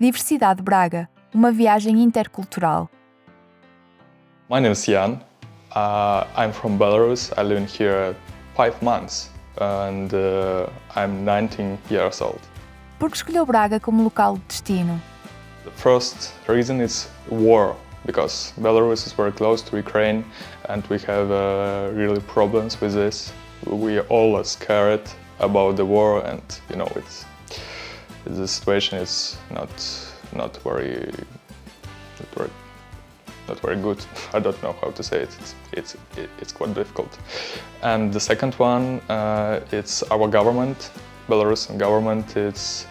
Diversidade Braga, uma viagem intercultural. My name is Jan. Uh, I'm from Belarus. I live here five months and uh, I'm 19 years old. Por que escolheu Braga como local de destino? The first reason is war because Belarus is very close to Ukraine and we have uh, really problems with this. We are all scared about the war and you know it's the situation is not not very not very, not very good. I don't know how to say it. It's it's it's quite difficult. And the second one, uh, it's our government, Belarusian government. It's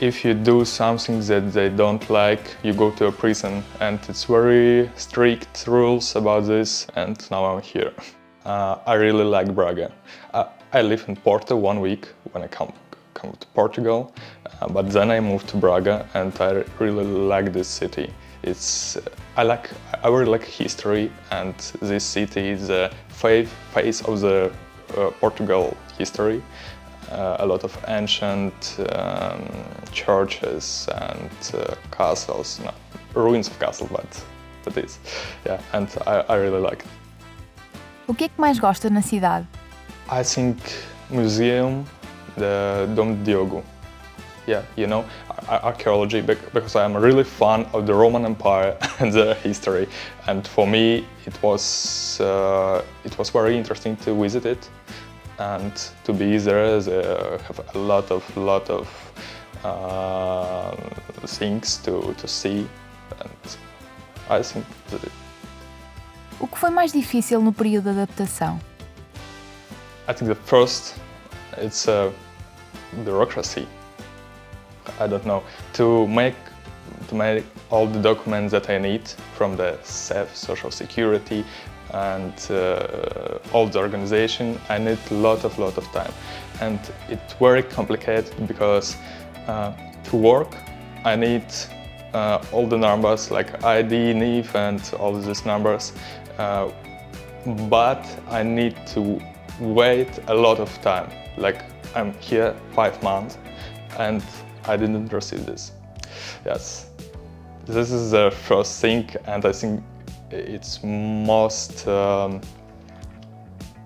if you do something that they don't like, you go to a prison, and it's very strict rules about this. And now I'm here. Uh, I really like Braga. Uh, I live in Porto one week when I come come to Portugal, uh, but then I moved to Braga, and I really like this city. It's I like I really like history, and this city is a face of the uh, Portugal history. Uh, a lot of ancient um, churches and uh, castles, no, ruins of castle, but that is, yeah, and I, I really like it. O que é que mais gosta na cidade? I think museum, the Dom Diogo. Yeah, you know, archaeology because I am really fan of the Roman Empire and the history, and for me it was uh, it was very interesting to visit it and to be there. They have a lot of lot of uh, things to to see, and I think that it, O que foi mais difícil no período de adaptação? I think the first, it's a bureaucracy. I don't know to make to make all the documents that I need from the SEF, Social Security, and uh, all the organization. I need a lot of lot of time, and it's very complicated because uh, to work I need uh, all the numbers like ID, NIF, and all these numbers. Uh, but I need to wait a lot of time. Like I'm here five months and I didn't receive this. Yes, this is the first thing and I think it's most um,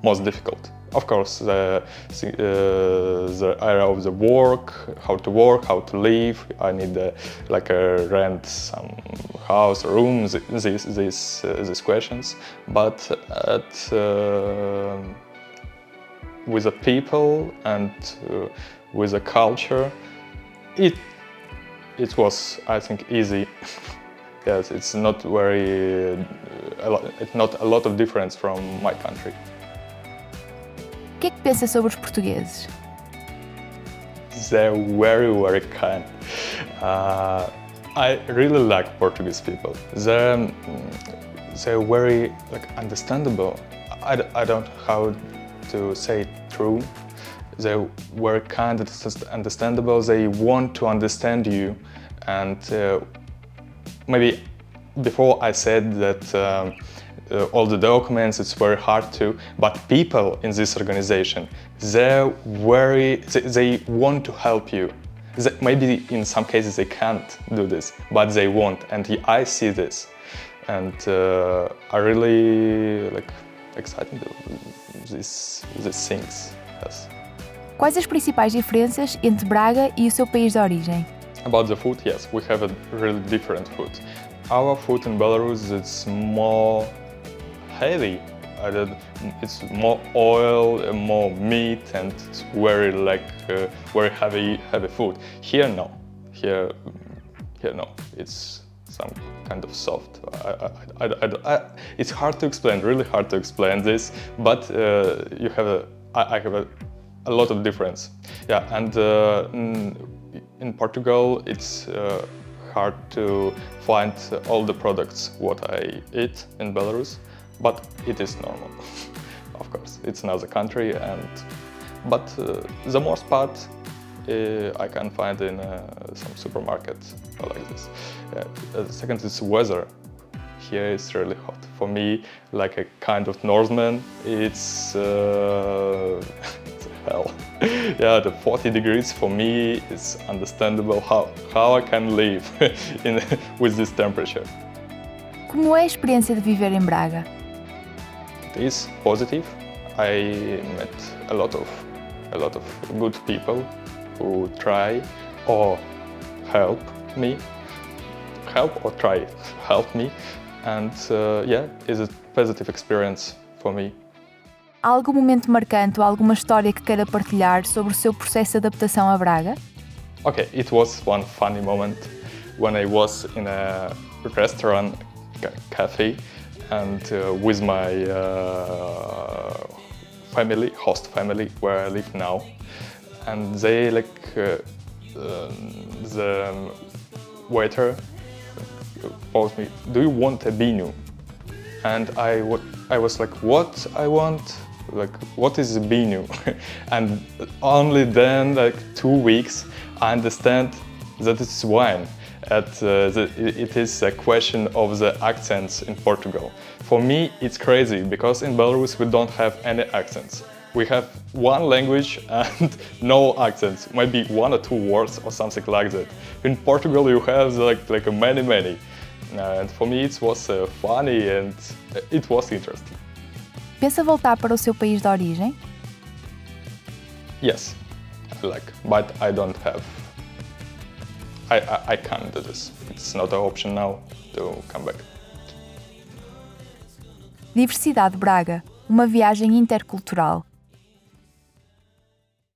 most difficult. Of course, the, uh, the area of the work, how to work, how to live. I need uh, like a rent some house, rooms, these these uh, these questions. But at uh, with the people and uh, with the culture, it it was I think easy. yes, it's not very a lot, it's not a lot of difference from my country. O que é que pensa sobre os portugueses? They're very, very kind. Uh, I really like Portuguese people. They're, they're very like understandable. I, I don't know how to say true. They were kind and understandable. They want to understand you. And uh, maybe before I said that um, uh, all the documents, it's very hard to, but people in this organization, they're very, they, they want to help you. They, maybe in some cases they can't do this, but they want, and I see this. And uh, I really like excited these, these things. Yes. Quais as principais diferenças entre Braga e o seu país de origem? About the food, yes, we have a really different food. Our food in Belarus is more heavy. It's more oil, more meat, and it's very like uh, very heavy, heavy food. Here, no. Here, here, no. It's some kind of soft. I, I, I, it's hard to explain, really hard to explain this, but uh, you have a, I, have a, a lot of difference. Yeah, and uh, in Portugal, it's uh, hard to find all the products what I eat in Belarus but it is normal. of course, it's another country, and but uh, the most part I can find in uh, some supermarkets like this. Uh, the second is weather. Here it's really hot. For me, like a kind of Northman, it's, uh, it's hell. yeah, the 40 degrees for me is understandable how, how I can live in, with this temperature. Como é a experiência de viver em Braga? It is positive. I met a lot of a lot of good people who try or help me, help or try help me, and uh, yeah, it's a positive experience for me. Há algum momento marcante ou alguma história que queira partilhar sobre o seu processo de adaptação a Braga? Okay, it was one funny moment when I was in a restaurant ca- cafe and uh, with my uh, family, host family, where I live now, and they like uh, um, the waiter asked me, "Do you want a binu?" And I I was like, "What I want?" Like, what is binu? and only then, like two weeks, I understand that it's wine. At, uh, the, it is a question of the accents in Portugal. For me, it's crazy because in Belarus we don't have any accents. We have one language and no accents, maybe one or two words or something like that. In Portugal, you have like like many many, and for me it was uh, funny and it was interesting. Pensa voltar para o seu país de origem? Yes, I like, but I don't have. I, I, I can't do this. It's not an option now to come back. Diversidade Braga, uma viagem intercultural.